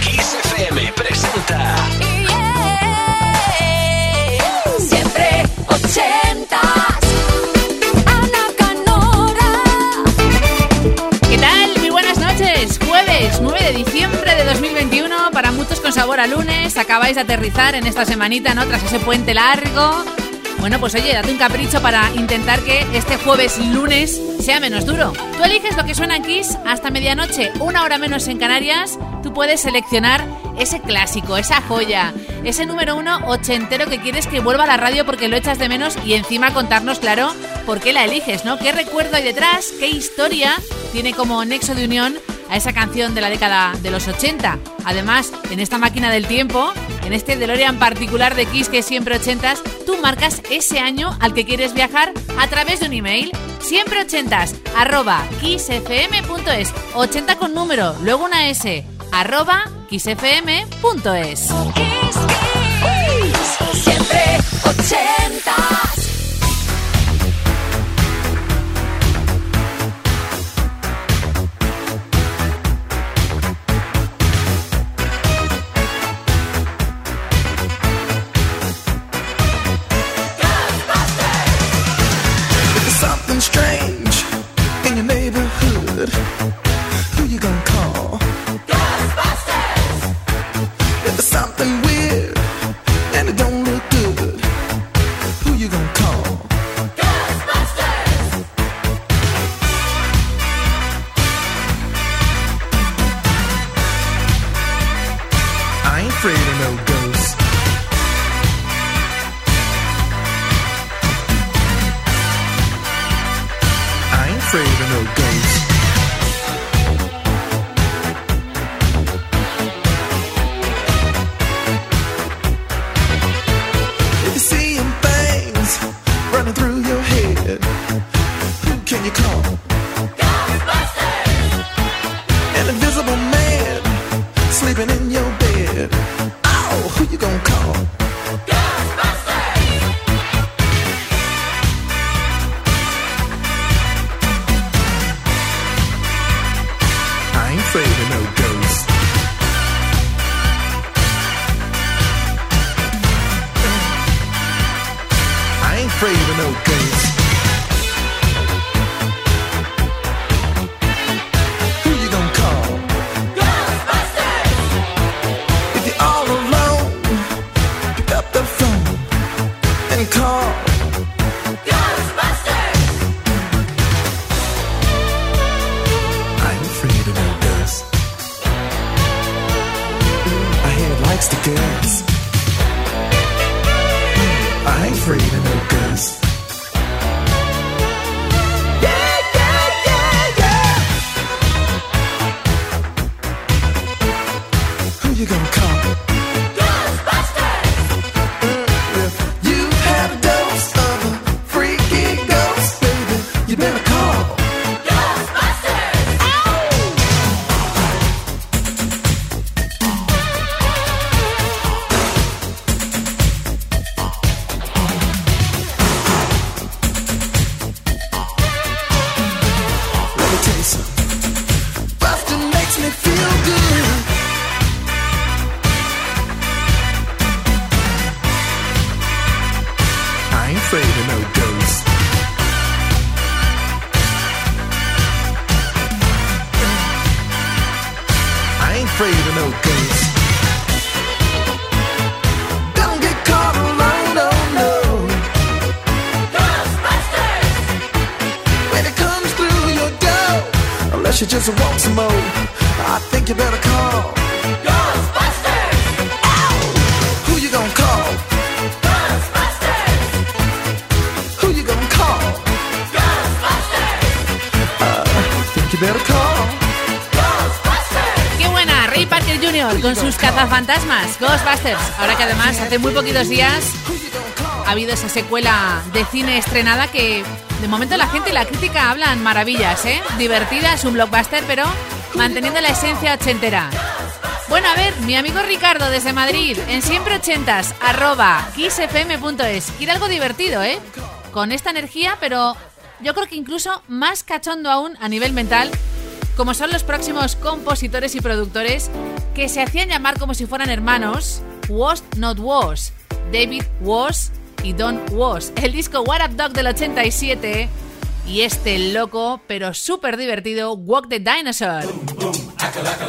Kiss FM presenta. Siempre ochentas. Ana Canora. ¿Qué tal? Muy buenas noches. Jueves 9 de diciembre de 2021, para muchos con sabor a lunes. Acabáis de aterrizar en esta semanita, ¿no? Tras ese puente largo. Bueno, pues oye, date un capricho para intentar que este jueves lunes sea menos duro. Tú eliges lo que suena en Kiss hasta medianoche, una hora menos en Canarias. Tú puedes seleccionar ese clásico, esa joya, ese número uno ochentero que quieres que vuelva a la radio porque lo echas de menos y encima contarnos, claro, por qué la eliges, ¿no? ¿Qué recuerdo hay detrás? ¿Qué historia tiene como nexo de unión a esa canción de la década de los 80. Además, en esta máquina del tiempo, en este DeLorean particular de Kiss que es siempre 80, tú marcas ese año al que quieres viajar a través de un email. Siempre 80 arroba kissfm.es 80 con número, luego una s arroba kissfm.es Siempre 80 gonna come. Cazafantasmas, Ghostbusters. Ahora que además hace muy poquitos días ha habido esa secuela de cine estrenada que de momento la gente y la crítica hablan maravillas, ¿eh? Divertida, es un blockbuster, pero manteniendo la esencia ochentera. Bueno, a ver, mi amigo Ricardo desde Madrid, en siempre ochentas, arroba kissfm.es. Quiere algo divertido, ¿eh? Con esta energía, pero yo creo que incluso más cachondo aún a nivel mental como son los próximos compositores y productores que se hacían llamar como si fueran hermanos, Was Not Was, David Was y Don Was. El disco What Up Dog del 87 y este loco pero súper divertido Walk the Dinosaur. de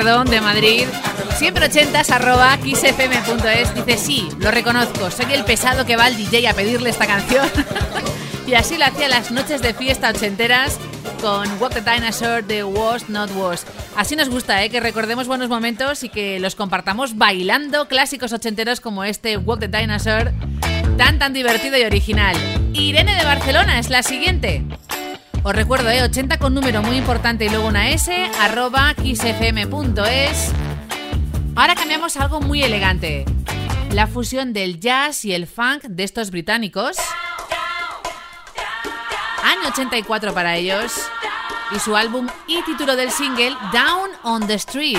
Ricardo de Madrid. Siempre ochentas arroba xfm.es. Dice, sí, lo reconozco, soy el pesado que va al DJ a pedirle esta canción. y así lo hacía las noches de fiesta ochenteras con What the Dinosaur de Was Not Was. Así nos gusta, ¿eh? que recordemos buenos momentos y que los compartamos bailando clásicos ochenteros como este Walk the Dinosaur, tan tan divertido y original. Irene de Barcelona es la siguiente. Os recuerdo, ¿eh? 80 con número muy importante y luego una S, arroba xfm.es. Ahora cambiamos algo muy elegante. La fusión del jazz y el funk de estos británicos. Año 84 para ellos. Y su álbum y título del single Down on the Street.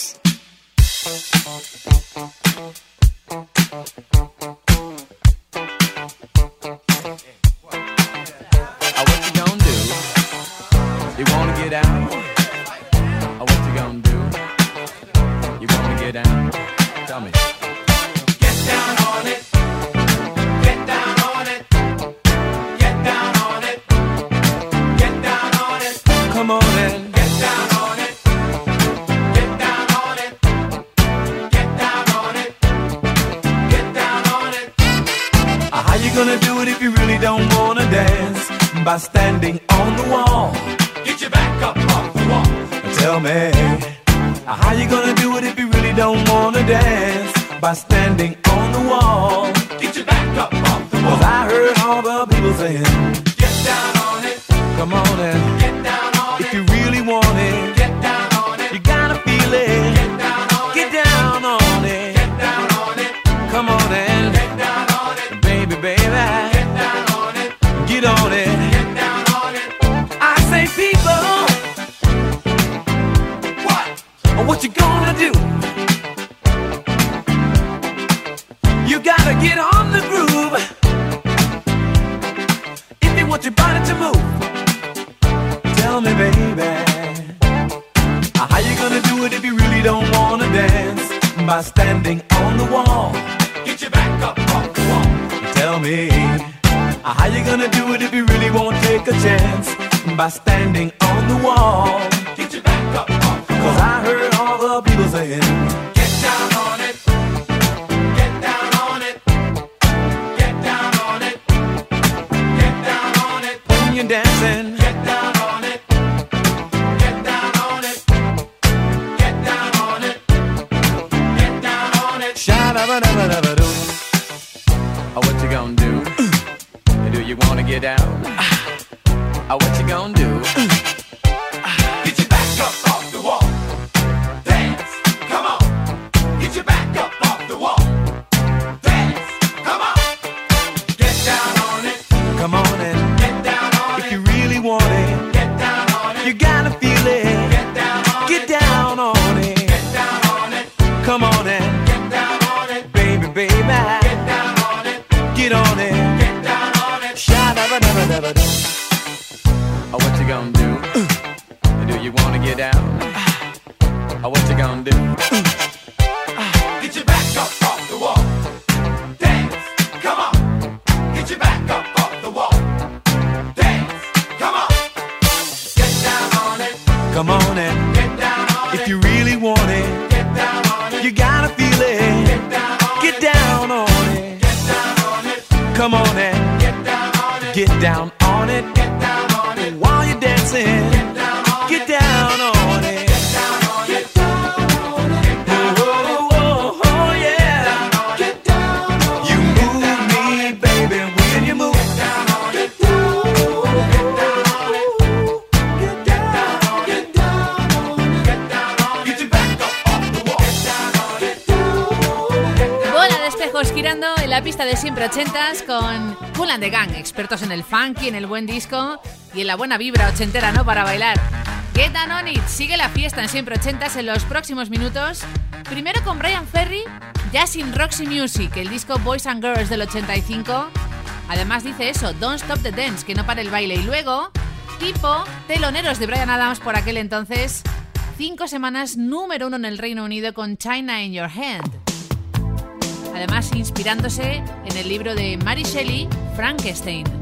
by standing take a chance by standing on the wall. Get your back up Cause I heard all the people saying, Get down on it. Get down on it. Get down on it. Get down on it. When you're dancing. get down on it. Get down on it. Get down on it. Get down on it. Shout out, but never, never do. What you gonna do? do you wanna get down? what you gonna do? En el funky, en el buen disco y en la buena vibra ochentera, ¿no? Para bailar. Get on it. Sigue la fiesta en siempre ochentas en los próximos minutos. Primero con Brian Ferry, Jazz in Roxy Music, el disco Boys and Girls del 85. Además dice eso, Don't Stop the Dance, que no para el baile. Y luego, tipo teloneros de Brian Adams por aquel entonces. Cinco semanas número uno en el Reino Unido con China in Your Hand. Además, inspirándose en el libro de Mary Shelley, Frankenstein.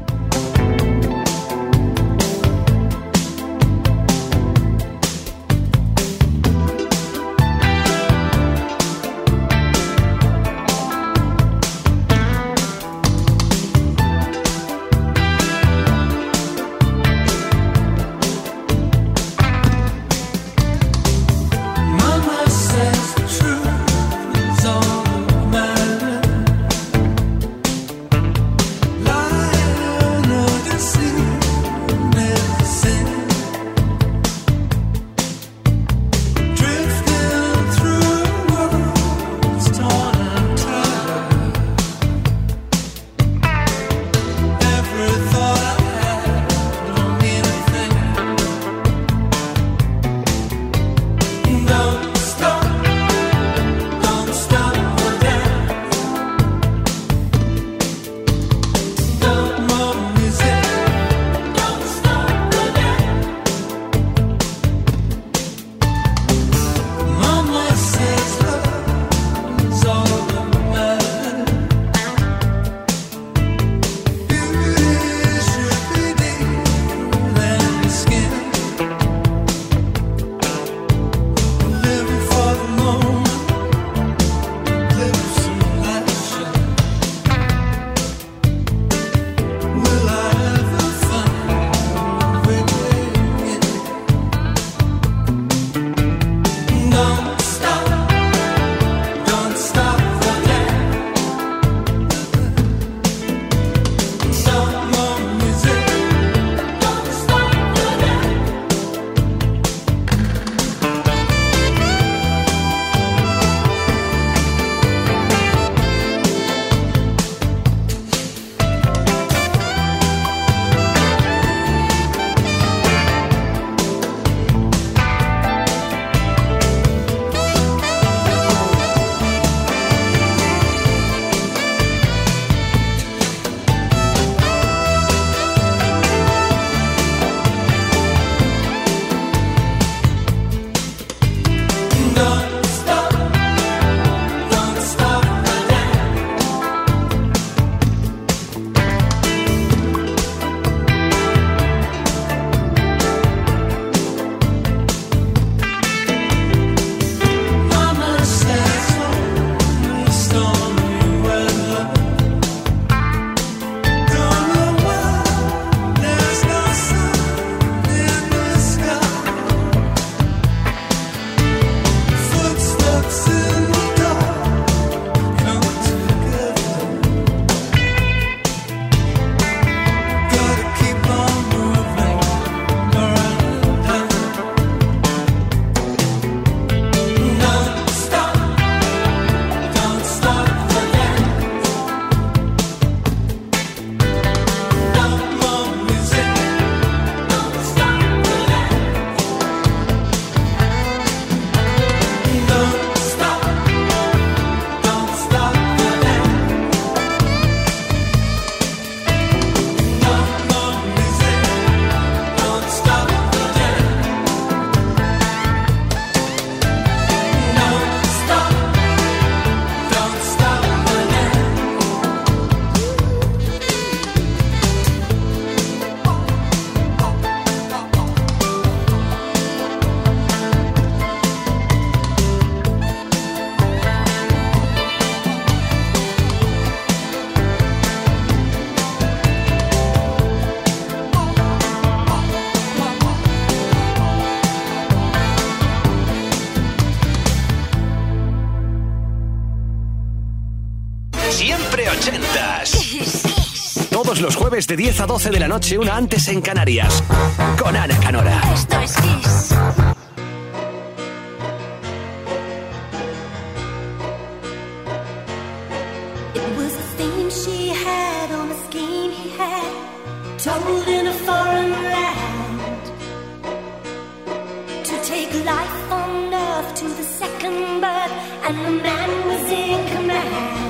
Todos los jueves de 10 a 12 de la noche, una antes en Canarias. Con Ana Canora. Esto es Kiss. Told in a foreign land to take life on earth to the second birth, and the man was in command.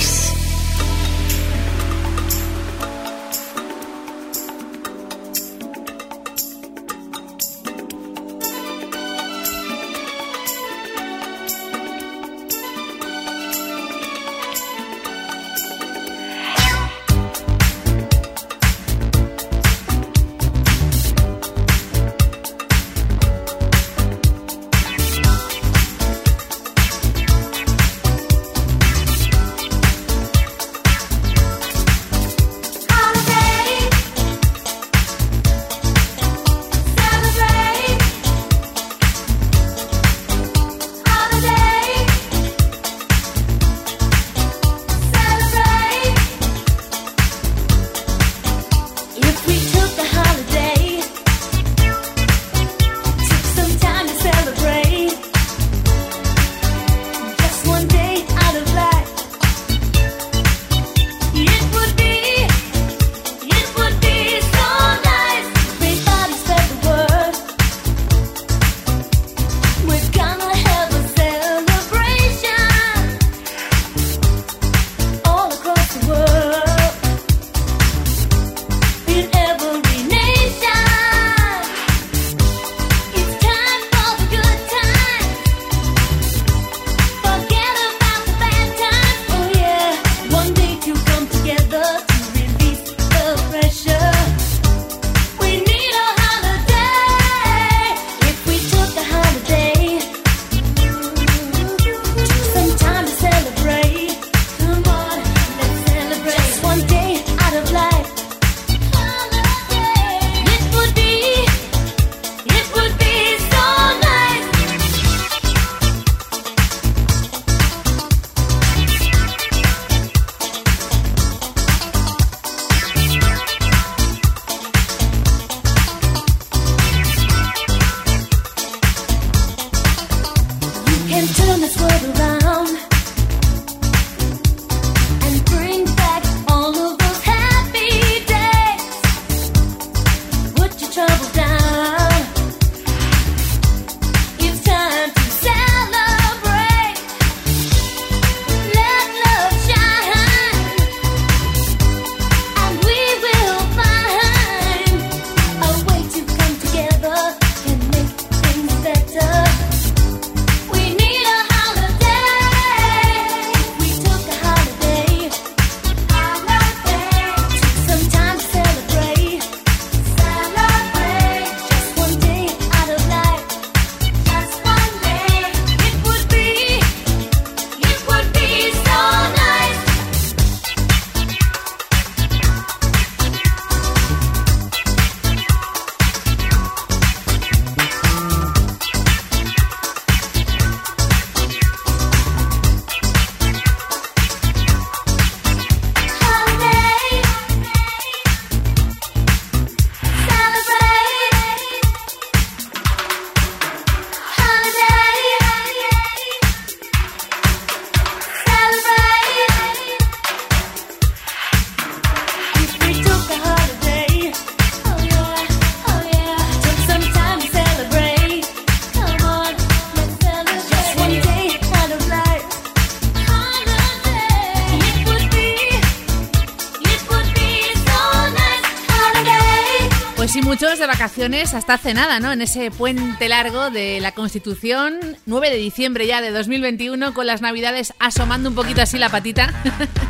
Muchos de vacaciones hasta hace nada, ¿no? En ese puente largo de la Constitución, 9 de diciembre ya de 2021, con las navidades asomando un poquito así la patita.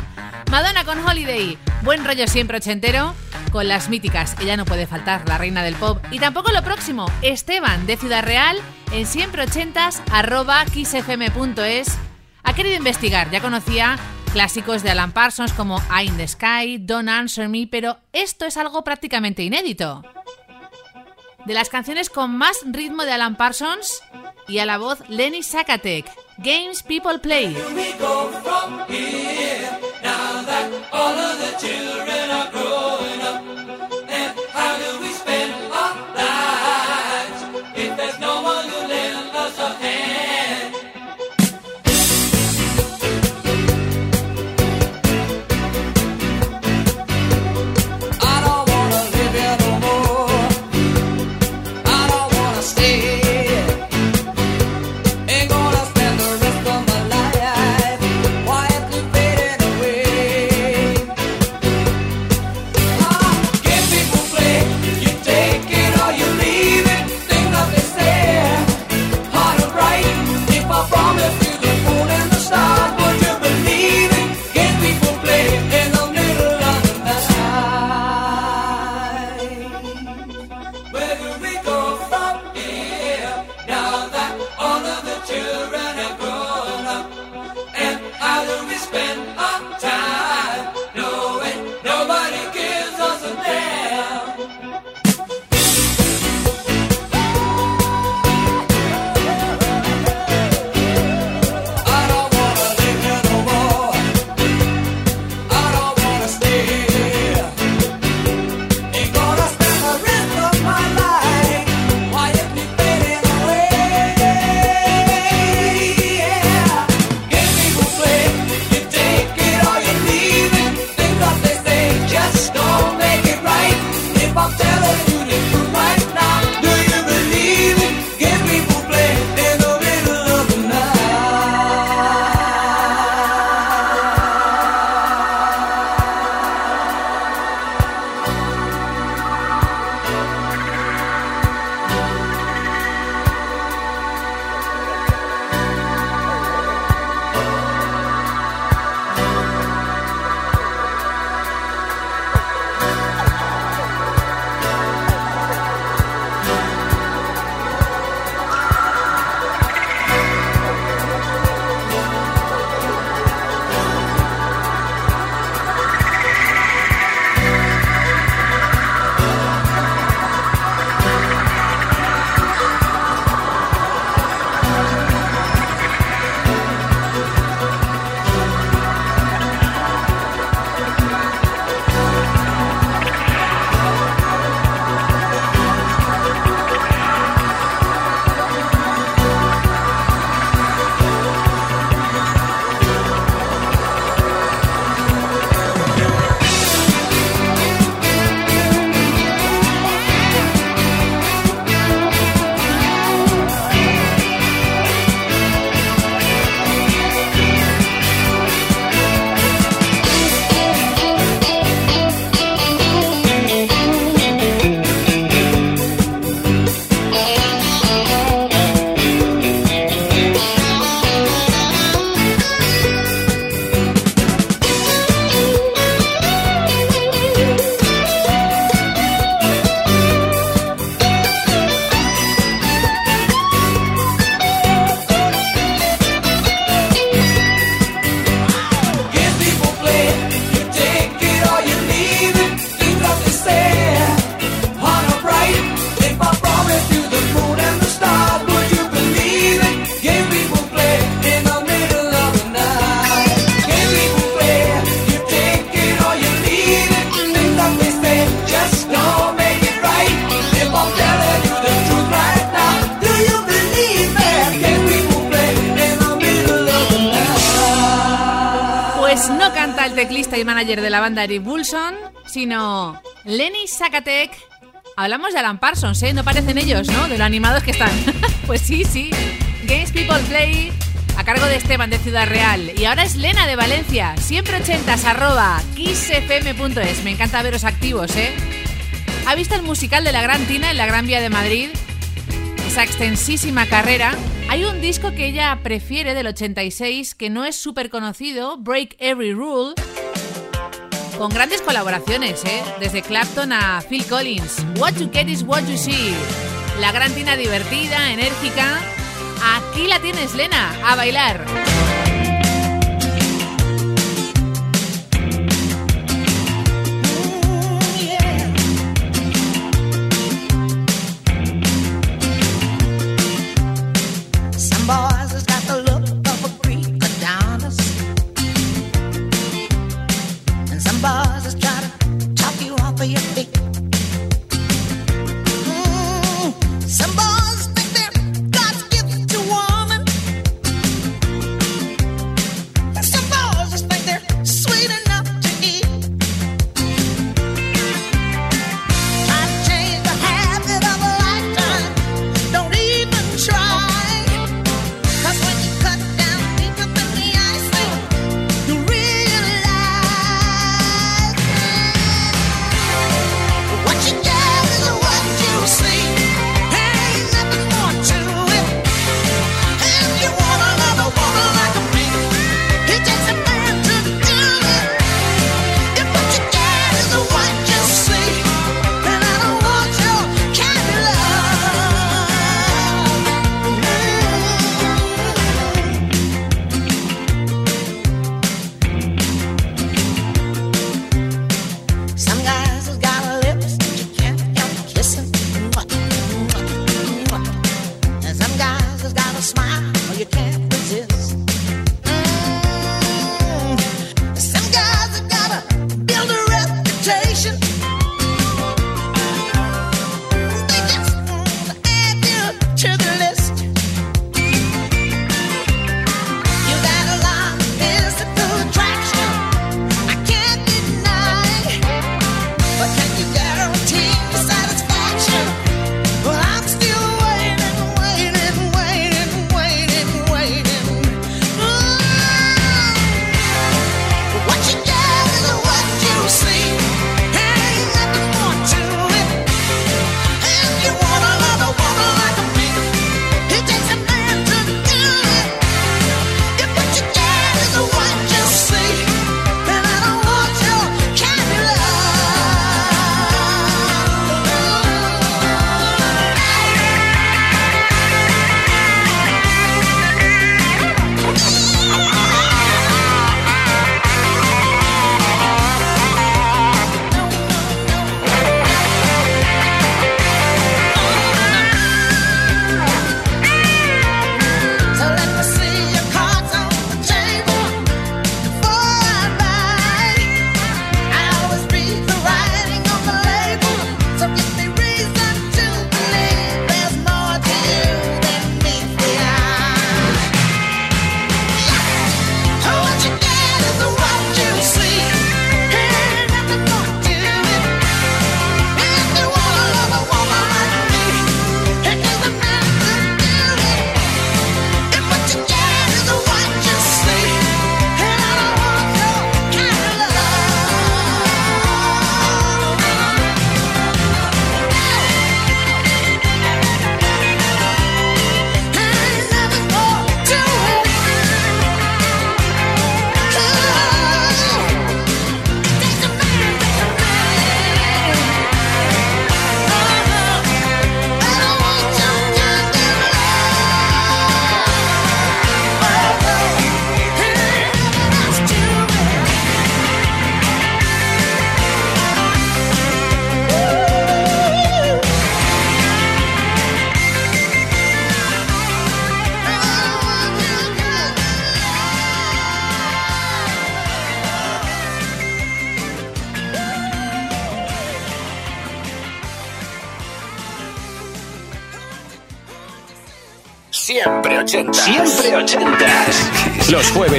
Madonna con Holiday, buen rollo siempre ochentero, con las míticas, ella no puede faltar, la reina del pop. Y tampoco lo próximo, Esteban de Ciudad Real, en siempre ochentas, arroba. Ha querido investigar, ya conocía clásicos de Alan Parsons como Eye in the Sky, Don't Answer Me, pero esto es algo prácticamente inédito. De las canciones con más ritmo de Alan Parsons y a la voz Lenny Sakatek, Games People Play. I Eric Bulson, sino Lenny Sakatek. Hablamos de Alan Parsons, ¿eh? No parecen ellos, ¿no? De lo animados que están. pues sí, sí. Games People Play a cargo de Esteban de Ciudad Real. Y ahora es Lena de Valencia, siempre ochentas, arroba kissfm.es. Me encanta veros activos, ¿eh? ¿Ha visto el musical de la Gran Tina en la Gran Vía de Madrid? Esa extensísima carrera. Hay un disco que ella prefiere del 86 que no es súper conocido, Break Every Rule, con grandes colaboraciones, ¿eh? Desde Clapton a Phil Collins. What you get is what you see. La Gran Tina divertida, enérgica. Aquí la tienes, Lena, a bailar.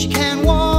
She can't walk.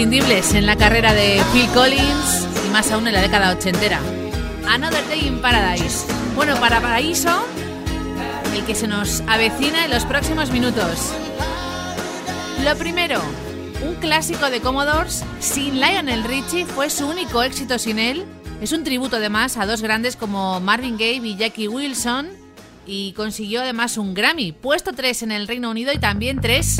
imprescindibles en la carrera de Phil Collins y más aún en la década ochentera. Another Day in Paradise. Bueno, para Paraíso, el que se nos avecina en los próximos minutos. Lo primero, un clásico de Commodores sin Lionel Richie fue su único éxito sin él. Es un tributo además a dos grandes como Marvin Gaye y Jackie Wilson y consiguió además un Grammy, puesto 3 en el Reino Unido y también 3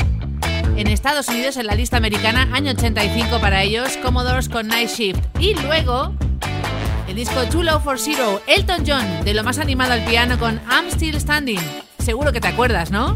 en Estados Unidos en la lista americana, año 85 para ellos, Commodores con Night Shift. Y luego, el disco Too Low for Zero, Elton John, de lo más animado al piano con I'm Still Standing. Seguro que te acuerdas, ¿no?